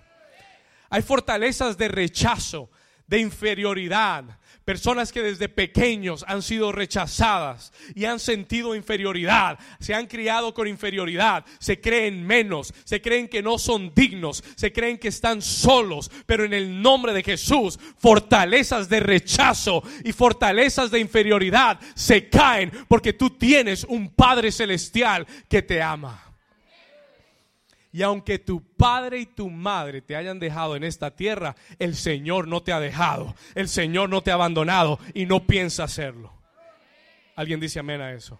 Hay fortalezas de rechazo, de inferioridad, Personas que desde pequeños han sido rechazadas y han sentido inferioridad, se han criado con inferioridad, se creen menos, se creen que no son dignos, se creen que están solos, pero en el nombre de Jesús, fortalezas de rechazo y fortalezas de inferioridad se caen porque tú tienes un Padre Celestial que te ama. Y aunque tu padre y tu madre te hayan dejado en esta tierra, el Señor no te ha dejado. El Señor no te ha abandonado y no piensa hacerlo. ¿Alguien dice amén a eso?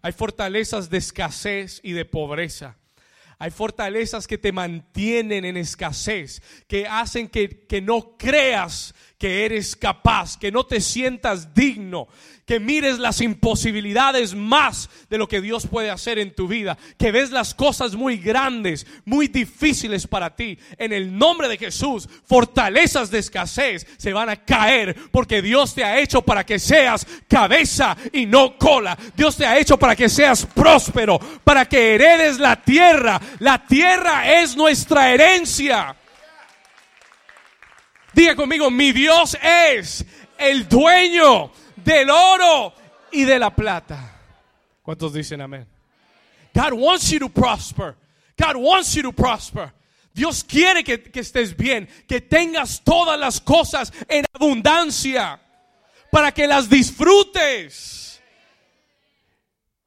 Hay fortalezas de escasez y de pobreza. Hay fortalezas que te mantienen en escasez, que hacen que, que no creas que eres capaz, que no te sientas digno, que mires las imposibilidades más de lo que Dios puede hacer en tu vida, que ves las cosas muy grandes, muy difíciles para ti. En el nombre de Jesús, fortalezas de escasez se van a caer porque Dios te ha hecho para que seas cabeza y no cola. Dios te ha hecho para que seas próspero, para que heredes la tierra. La tierra es nuestra herencia. Diga conmigo, mi Dios es el dueño del oro y de la plata. ¿Cuántos dicen amén? God wants you to prosper. God wants you to prosper. Dios quiere que, que, estés bien, que tengas todas las cosas en abundancia para que las disfrutes.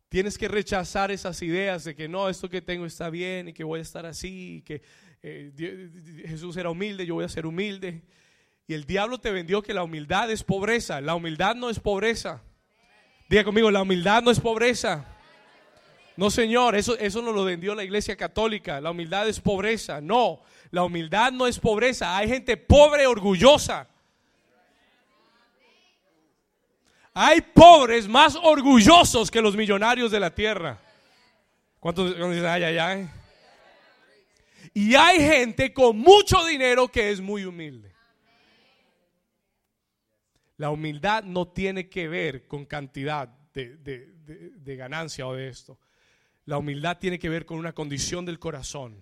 Tienes que rechazar esas ideas de que no, esto que tengo está bien y que voy a estar así, y que eh, Jesús era humilde, yo voy a ser humilde. Y el diablo te vendió que la humildad es pobreza. La humildad no es pobreza. Diga conmigo, la humildad no es pobreza. No, Señor, eso, eso no lo vendió la iglesia católica. La humildad es pobreza. No, la humildad no es pobreza. Hay gente pobre, orgullosa. Hay pobres más orgullosos que los millonarios de la tierra. ¿Cuántos dicen, ay, ay, ay? Y hay gente con mucho dinero que es muy humilde. La humildad no tiene que ver con cantidad de, ganancia o de esto. La humildad tiene que ver con una condición del corazón.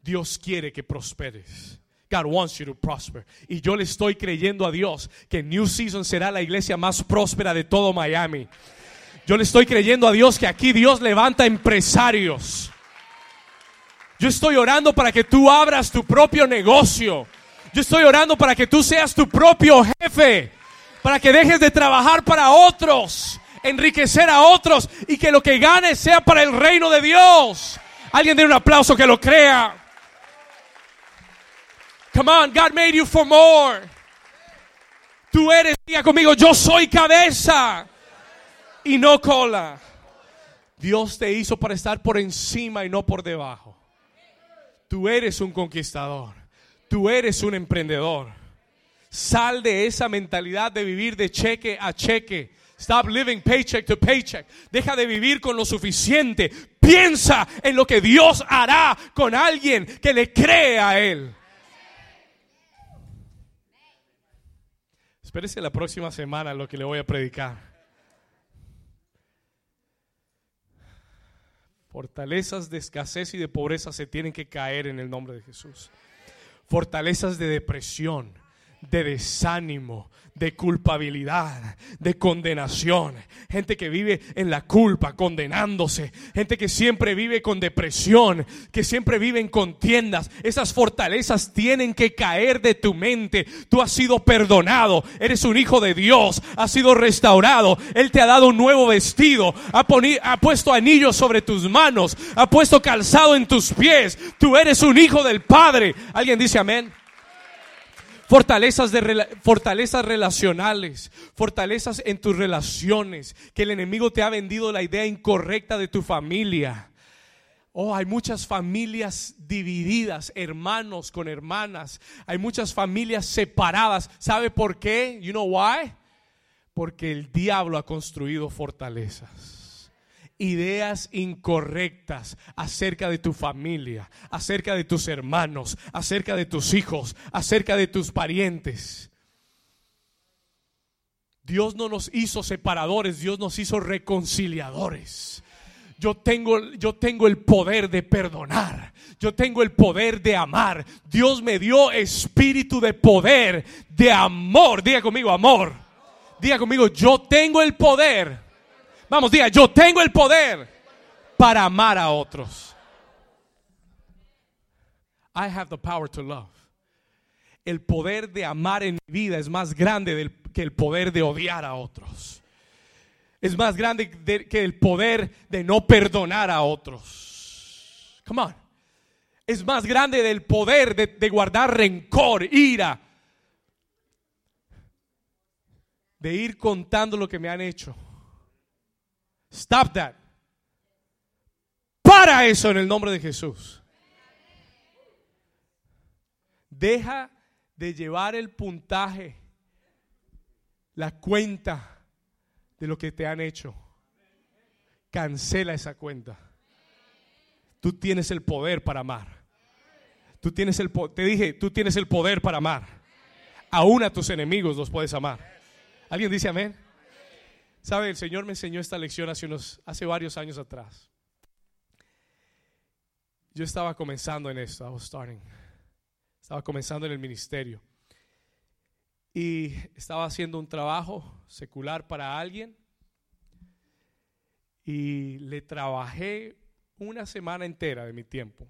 Dios quiere que prosperes. God wants you to prosper. Y yo le estoy creyendo a Dios que New Season será la iglesia más próspera de todo Miami. Yo le estoy creyendo a Dios que aquí Dios levanta empresarios. Yo estoy orando para que tú abras tu propio negocio. Yo estoy orando para que tú seas tu propio jefe. Para que dejes de trabajar para otros, enriquecer a otros y que lo que ganes sea para el reino de Dios. Alguien dé un aplauso que lo crea. Come on, God made you for more. Tú eres, diga conmigo, yo soy cabeza y no cola. Dios te hizo para estar por encima y no por debajo. Tú eres un conquistador. Tú eres un emprendedor. Sal de esa mentalidad de vivir de cheque a cheque. Stop living paycheck to paycheck. Deja de vivir con lo suficiente. Piensa en lo que Dios hará con alguien que le cree a Él. Espérese la próxima semana lo que le voy a predicar. Fortalezas de escasez y de pobreza se tienen que caer en el nombre de Jesús. Fortalezas de depresión, de desánimo, de culpabilidad, de condenación. Gente que vive en la culpa, condenándose. Gente que siempre vive con depresión, que siempre vive en contiendas. Esas fortalezas tienen que caer de tu mente. Tú has sido perdonado, eres un hijo de Dios, has sido restaurado. Él te ha dado un nuevo vestido, ha, ha puesto anillos sobre tus manos, ha puesto calzado en tus pies. Tú eres un hijo del Padre. ¿Alguien dice amén? Fortalezas, de fortalezas relacionales, fortalezas en tus relaciones, que el enemigo te ha vendido la idea incorrecta de tu familia. Oh, hay muchas familias divididas, hermanos con hermanas. Hay muchas familias separadas. ¿Sabe por qué? You know why? Porque el diablo ha construido fortalezas. Ideas incorrectas acerca de tu familia, acerca de tus hermanos, acerca de tus hijos, acerca de tus parientes. Dios no nos hizo separadores, Dios nos hizo reconciliadores. Yo tengo, yo tengo el poder de perdonar. Yo tengo el poder de amar. Dios me dio espíritu de poder, de amor. Diga conmigo, amor. Diga conmigo, yo tengo el poder. Vamos, diga, yo tengo el poder para amar a otros. I have the power to love. El poder de amar en mi vida es más grande que el poder de odiar a otros es más grande de- que el poder de no perdonar a otros. Come on. Es más grande del poder de, de guardar rencor, ira, de ir contando lo que me han hecho. Stop that. Para eso en el nombre de Jesús. Deja de llevar el puntaje, la cuenta de lo que te han hecho. Cancela esa cuenta. Tú tienes el poder para amar. Tú tienes el te dije, tú tienes el poder para amar. Aún a tus enemigos los puedes amar. ¿Alguien dice amén? Sabe, el Señor me enseñó esta lección hace unos hace varios años atrás. Yo estaba comenzando en esto, I was starting. Estaba comenzando en el ministerio y estaba haciendo un trabajo secular para alguien y le trabajé una semana entera de mi tiempo.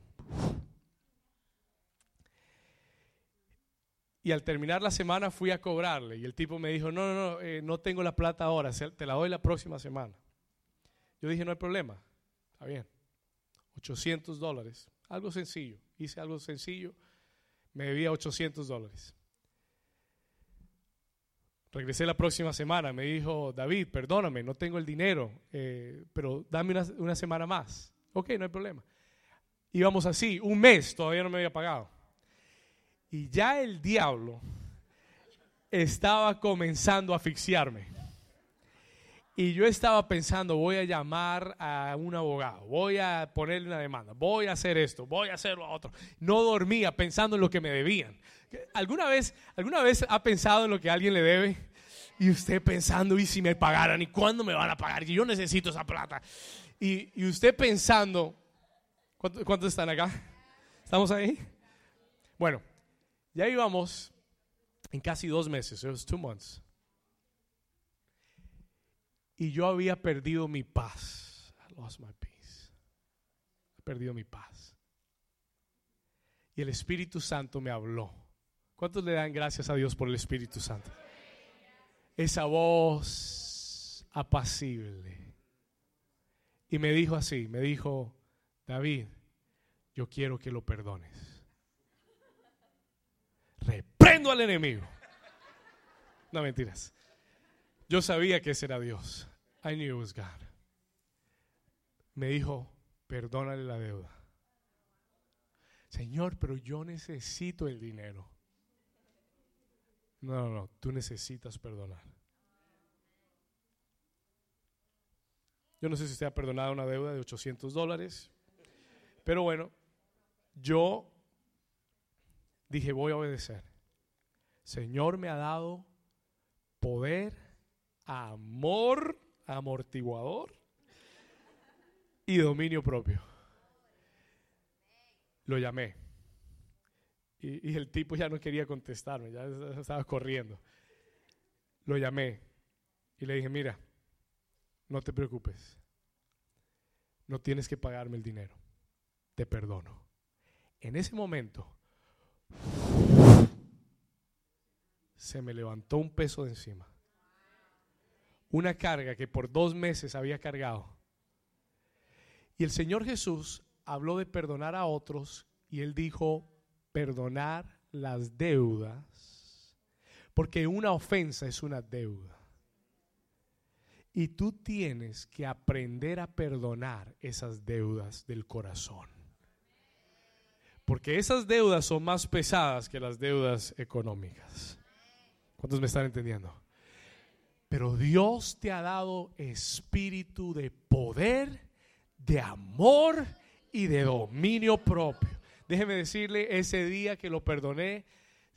Y al terminar la semana fui a cobrarle y el tipo me dijo, no, no, no, eh, no tengo la plata ahora, te la doy la próxima semana. Yo dije, no hay problema, está bien. 800 dólares, algo sencillo, hice algo sencillo, me debía 800 dólares. Regresé la próxima semana, me dijo, David, perdóname, no tengo el dinero, eh, pero dame una, una semana más. Ok, no hay problema. Íbamos así, un mes, todavía no me había pagado. Y ya el diablo estaba comenzando a asfixiarme. Y yo estaba pensando, voy a llamar a un abogado, voy a ponerle una demanda, voy a hacer esto, voy a hacer lo otro. No dormía pensando en lo que me debían. ¿Alguna vez, ¿Alguna vez ha pensado en lo que alguien le debe? Y usted pensando, ¿y si me pagaran? ¿Y cuándo me van a pagar? Y yo necesito esa plata. Y, y usted pensando, ¿cuántos, cuántos están acá? ¿Estamos ahí? Bueno, ya íbamos en casi dos meses, it was two months. Y yo había perdido mi paz. I lost my peace. He perdido mi paz. Y el Espíritu Santo me habló. ¿Cuántos le dan gracias a Dios por el Espíritu Santo? Esa voz apacible. Y me dijo así, me dijo, David, yo quiero que lo perdones. Al enemigo. No mentiras. Yo sabía que ese era Dios. I knew it was God. Me dijo, perdónale la deuda. Señor, pero yo necesito el dinero. No, no, no, tú necesitas perdonar. Yo no sé si usted ha perdonado una deuda de 800 dólares, pero bueno, yo dije, voy a obedecer. Señor me ha dado poder, amor, amortiguador y dominio propio. Lo llamé. Y, el tipo ya no quería contestarme, ya estaba corriendo. Lo llamé y le dije, mira, no te preocupes. No tienes que pagarme el dinero. Te perdono. En ese momento se me levantó un peso de encima. Una carga que por dos meses había cargado. Y el Señor Jesús habló de perdonar a otros y él dijo, perdonar las deudas Porque una ofensa es una deuda. Y tú tienes que aprender a perdonar esas deudas del corazón. Porque esas deudas son más pesadas que las deudas económicas. ¿Cuántos me están entendiendo? Pero Dios te ha dado espíritu de poder, de amor y de dominio propio. Déjeme decirle, ese día que lo perdoné,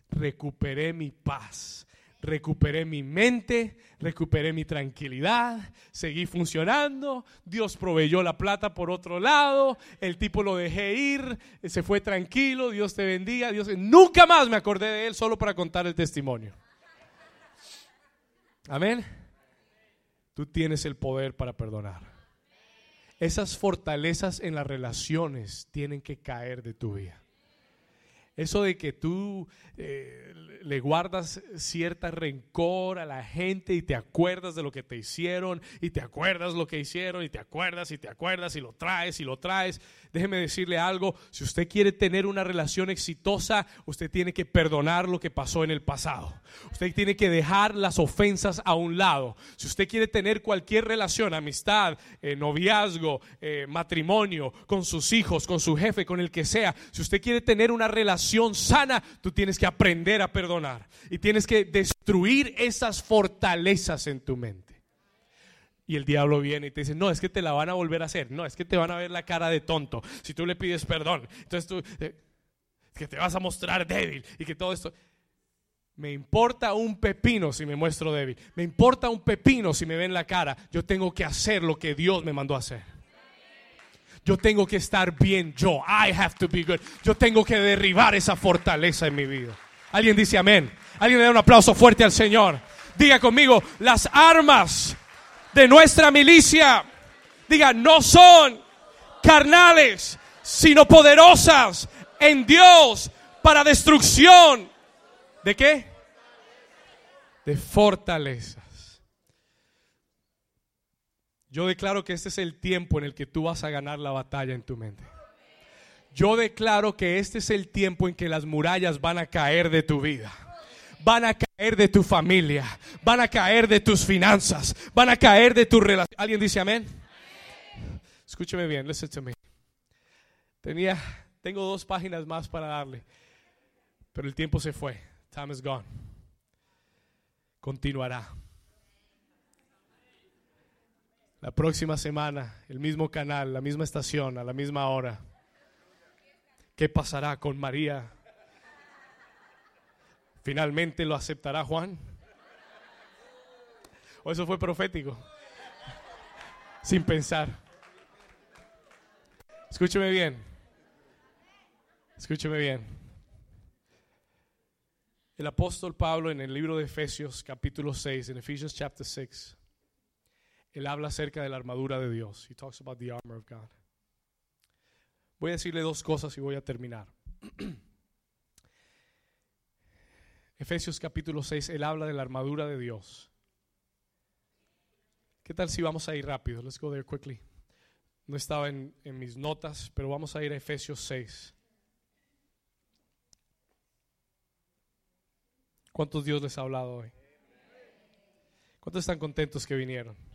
recuperé mi paz, recuperé mi mente, recuperé mi tranquilidad, seguí funcionando, Dios proveyó la plata por otro lado, el tipo lo dejé ir, se fue tranquilo, Dios te bendiga, Dios nunca más me acordé de él solo para contar el testimonio. Amén. Tú tienes el poder para perdonar. Esas fortalezas en las relaciones tienen que caer de tu vida. Eso de que tú eh, le guardas cierta rencor a la gente y te acuerdas de lo que te hicieron y te acuerdas lo que hicieron y te acuerdas y te acuerdas y lo traes y lo traes. Déjeme decirle algo, si usted quiere tener una relación exitosa, usted tiene que perdonar lo que pasó en el pasado. Usted tiene que dejar las ofensas a un lado. Si usted quiere tener cualquier relación, amistad, eh, noviazgo, eh, matrimonio, con sus hijos, con su jefe, con el que sea, si usted quiere tener una relación sana, tú tienes que aprender a perdonar y tienes que destruir esas fortalezas en tu mente. Y el diablo viene y te dice, no, es que te la van a volver a hacer, no, es que te van a ver la cara de tonto si tú le pides perdón. Entonces tú, eh, que te vas a mostrar débil y que todo esto... Me importa un pepino si me muestro débil. Me importa un pepino si me ven la cara. Yo tengo que hacer lo que Dios me mandó a hacer. Yo tengo que estar bien yo. I have to be good. Yo tengo que derribar esa fortaleza en mi vida. Alguien dice amén. Alguien le da un aplauso fuerte al Señor. Diga conmigo, las armas de nuestra milicia, diga, no son carnales, sino poderosas en Dios para destrucción. ¿De qué? De fortalezas. Yo declaro que este es el tiempo en el que tú vas a ganar la batalla en tu mente. Yo declaro que este es el tiempo en que las murallas van a caer de tu vida van a caer de tu familia, van a caer de tus finanzas, van a caer de tu relación. ¿Alguien dice amén? Escúcheme bien, listen to me. Tenía, tengo dos páginas más para darle, pero el tiempo se fue. Time is gone. Continuará. La próxima semana, el mismo canal, la misma estación, a la misma hora. ¿Qué pasará con María ¿Finalmente lo aceptará Juan? ¿O eso fue profético? Sin pensar. Escúcheme bien. Escúcheme bien. El apóstol Pablo en el libro de Efesios capítulo 6, en Ephesians chapter 6, él habla acerca de la armadura de Dios. He talks about the armor of God. Voy a decirle dos cosas y voy a terminar. Efesios capítulo 6, él habla de la armadura de Dios. ¿Qué tal si vamos a ir rápido? Let's go there quickly. No estaba en, en mis notas, pero vamos a ir a Efesios 6. ¿Cuántos Dios les ha hablado hoy? ¿Cuántos están contentos que vinieron?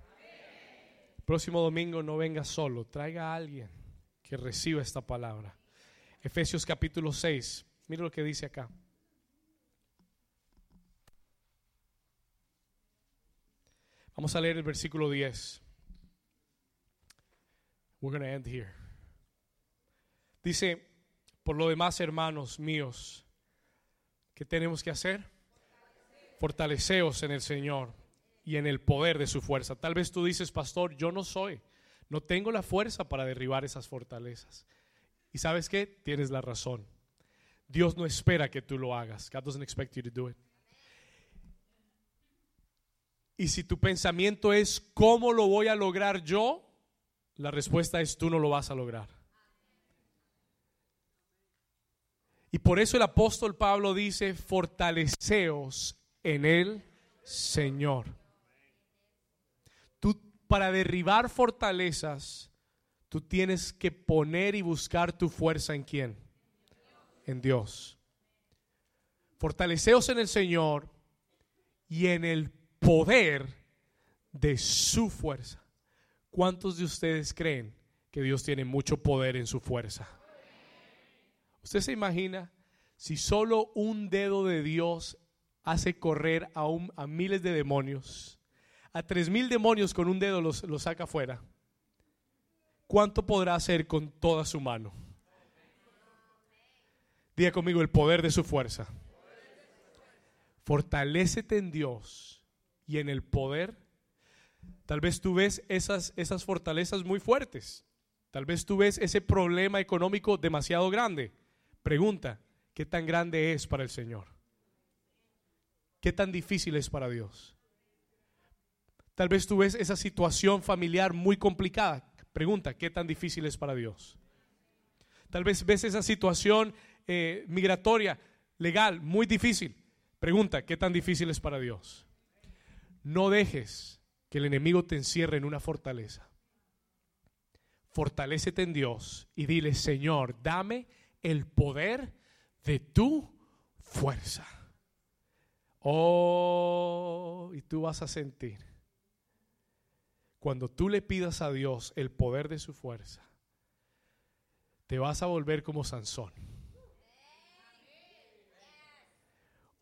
Próximo domingo no venga solo, traiga a alguien que reciba esta palabra. Efesios capítulo 6, mire lo que dice acá. Vamos a leer el versículo 10. We're going to end here. Dice, por lo demás, hermanos míos, ¿qué tenemos que hacer? Fortaleceos en el Señor y en el poder de su fuerza. Tal vez tú dices, pastor, yo no soy, no tengo la fuerza para derribar esas fortalezas. ¿Y sabes qué? Tienes la razón. Dios no espera que tú lo hagas. God doesn't expect you to do it. Y si tu pensamiento es, ¿cómo lo voy a lograr yo? La respuesta es, tú no lo vas a lograr. Y por eso el apóstol Pablo dice, fortaleceos en el Señor. Para derribar fortalezas, tú tienes que poner y buscar tu fuerza en quién? En Dios. Fortaleceos en el Señor y en el poder de su fuerza. ¿Cuántos de ustedes creen que Dios tiene mucho poder en su fuerza? ¿Usted se imagina si solo un dedo de Dios hace correr a, a miles de demonios? A tres mil demonios con un dedo los, los saca afuera. ¿Cuánto podrá hacer con toda su mano? Diga conmigo el poder de su fuerza. Fortalécete en Dios y en el poder. Tal vez tú ves esas, esas fortalezas muy fuertes. Tal vez tú ves ese problema económico demasiado grande. Pregunta, ¿qué tan grande es para el Señor? ¿Qué tan difícil es para Dios? Tal vez tú ves esa situación familiar muy complicada. Pregunta, ¿qué tan difícil es para Dios? Tal vez ves esa situación eh, migratoria, legal, muy difícil. Pregunta, ¿qué tan difícil es para Dios? No dejes que el enemigo te encierre en una fortaleza. Fortalécete en Dios y dile, Señor, dame el poder de tu fuerza. Oh, y tú vas a sentir, cuando tú le pidas a Dios el poder de su fuerza, te vas a volver como Sansón.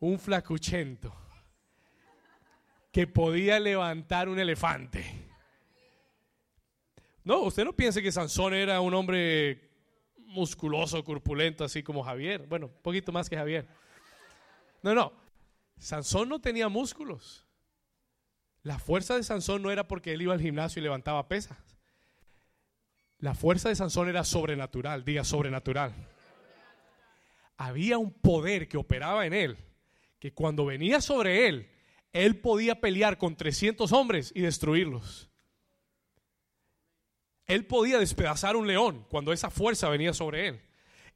un flacuchento que podía levantar un elefante. No, usted no piense que Sansón era un hombre musculoso, corpulento, así como Javier. Bueno, un poquito más que Javier. No, no. Sansón no tenía músculos. La fuerza de Sansón no era porque él iba al gimnasio y levantaba pesas. La fuerza de Sansón era sobrenatural, diga sobrenatural. Había un poder que operaba en él que cuando venía sobre él, él podía pelear con 300 hombres y destruirlos. Él podía despedazar un león cuando esa fuerza venía sobre él.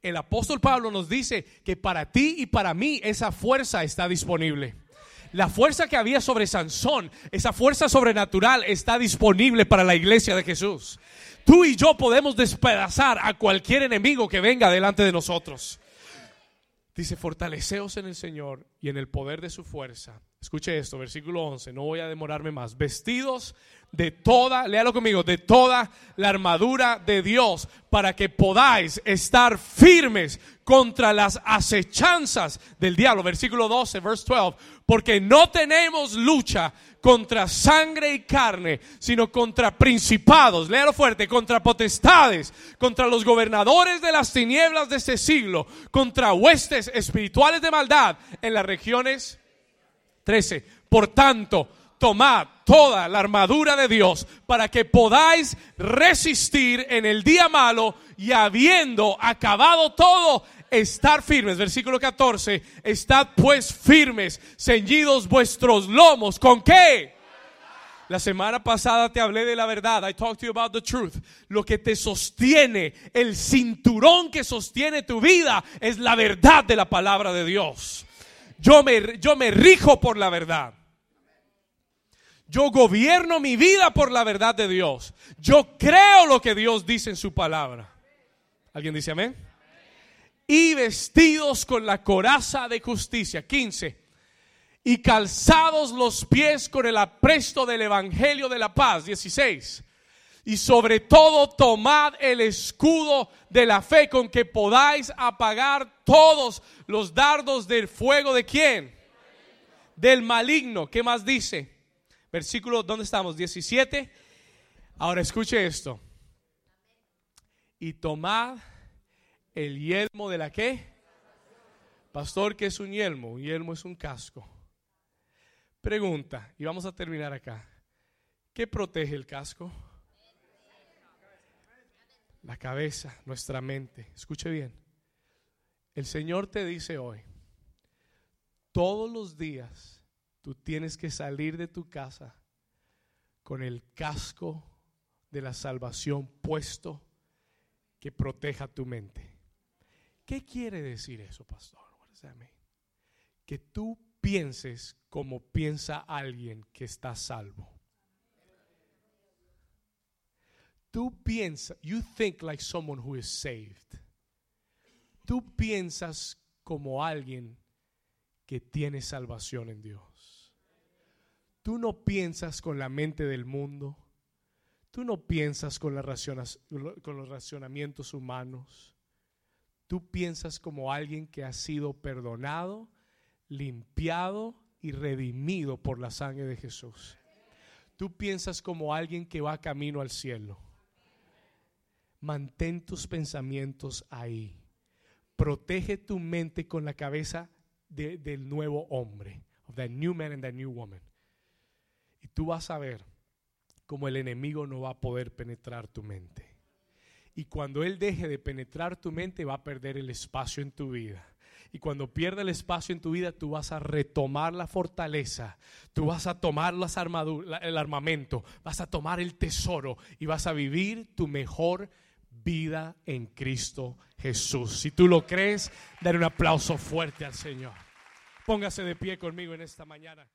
El apóstol Pablo nos dice que para ti y para mí esa fuerza está disponible. La fuerza que había sobre Sansón, esa fuerza sobrenatural está disponible para la iglesia de Jesús. Tú y yo podemos despedazar a cualquier enemigo que venga delante de nosotros. Dice, fortaleceos en el Señor y en el poder de su fuerza. Escuche esto, versículo 11, no voy a demorarme más. Vestidos de toda, léalo conmigo, de toda la armadura de Dios para que podáis estar firmes contra las acechanzas del diablo. Versículo 12, verse 12, porque no tenemos lucha contra sangre y carne, sino contra principados, léalo fuerte, contra potestades, contra los gobernadores de las tinieblas de este siglo, contra huestes espirituales de maldad en las regiones 13. Por tanto, tomad toda la armadura de Dios para que podáis resistir en el día malo y habiendo acabado todo, estar firmes. Versículo 14, estad pues firmes, ceñidos vuestros lomos. ¿Con qué? La semana pasada te hablé de la verdad. I talked to you about the truth. Lo que te sostiene, el cinturón que sostiene tu vida es la verdad de la palabra de Dios. Yo me, yo me rijo por la verdad. Yo gobierno mi vida por la verdad de Dios. Yo creo lo que Dios dice en su palabra. ¿Alguien dice amén? Y vestidos con la coraza de justicia. 15 y calzados los pies con el apresto del Evangelio de la paz. 16. Y sobre todo tomad el escudo de la fe con que podáis apagar todos los dardos del fuego de quién? Del maligno. ¿Qué más dice? Versículo, ¿dónde estamos? 17. Ahora escuche esto. Y tomad el yelmo de la qué? Pastor, ¿qué es un yelmo? Un yelmo es un casco. Pregunta, y vamos a terminar acá. ¿Qué protege el casco? La cabeza, nuestra mente. Escuche bien. El Señor te dice hoy, todos los días tú tienes que salir de tu casa con el casco de la salvación puesto que proteja tu mente. ¿Qué quiere decir eso, pastor? Que tú pienses como piensa alguien que está salvo. Tú piensas, you think like someone who is saved. Tú piensas como alguien que tiene salvación en Dios. Tú no piensas con la mente del mundo. Tú no piensas con, con los racionamientos humanos. Tú piensas como alguien que ha sido perdonado, limpiado y redimido por la sangre de Jesús. Tú piensas como alguien que va camino al cielo. Mantén tus pensamientos ahí. Protege tu mente con la cabeza del nuevo hombre, of that new man and that new woman. Y tú vas a ver cómo el enemigo no va a poder penetrar tu mente. Y cuando Él deje de penetrar tu mente, va a perder el espacio en tu vida. Y cuando pierda el espacio en tu vida, tú vas a retomar la fortaleza, tú vas a tomar las armaduras, el armamento, vas a tomar el tesoro y vas a vivir tu mejor vida en Cristo Jesús. Si tú lo crees, dar un aplauso fuerte al Señor. Póngase de pie conmigo en esta mañana.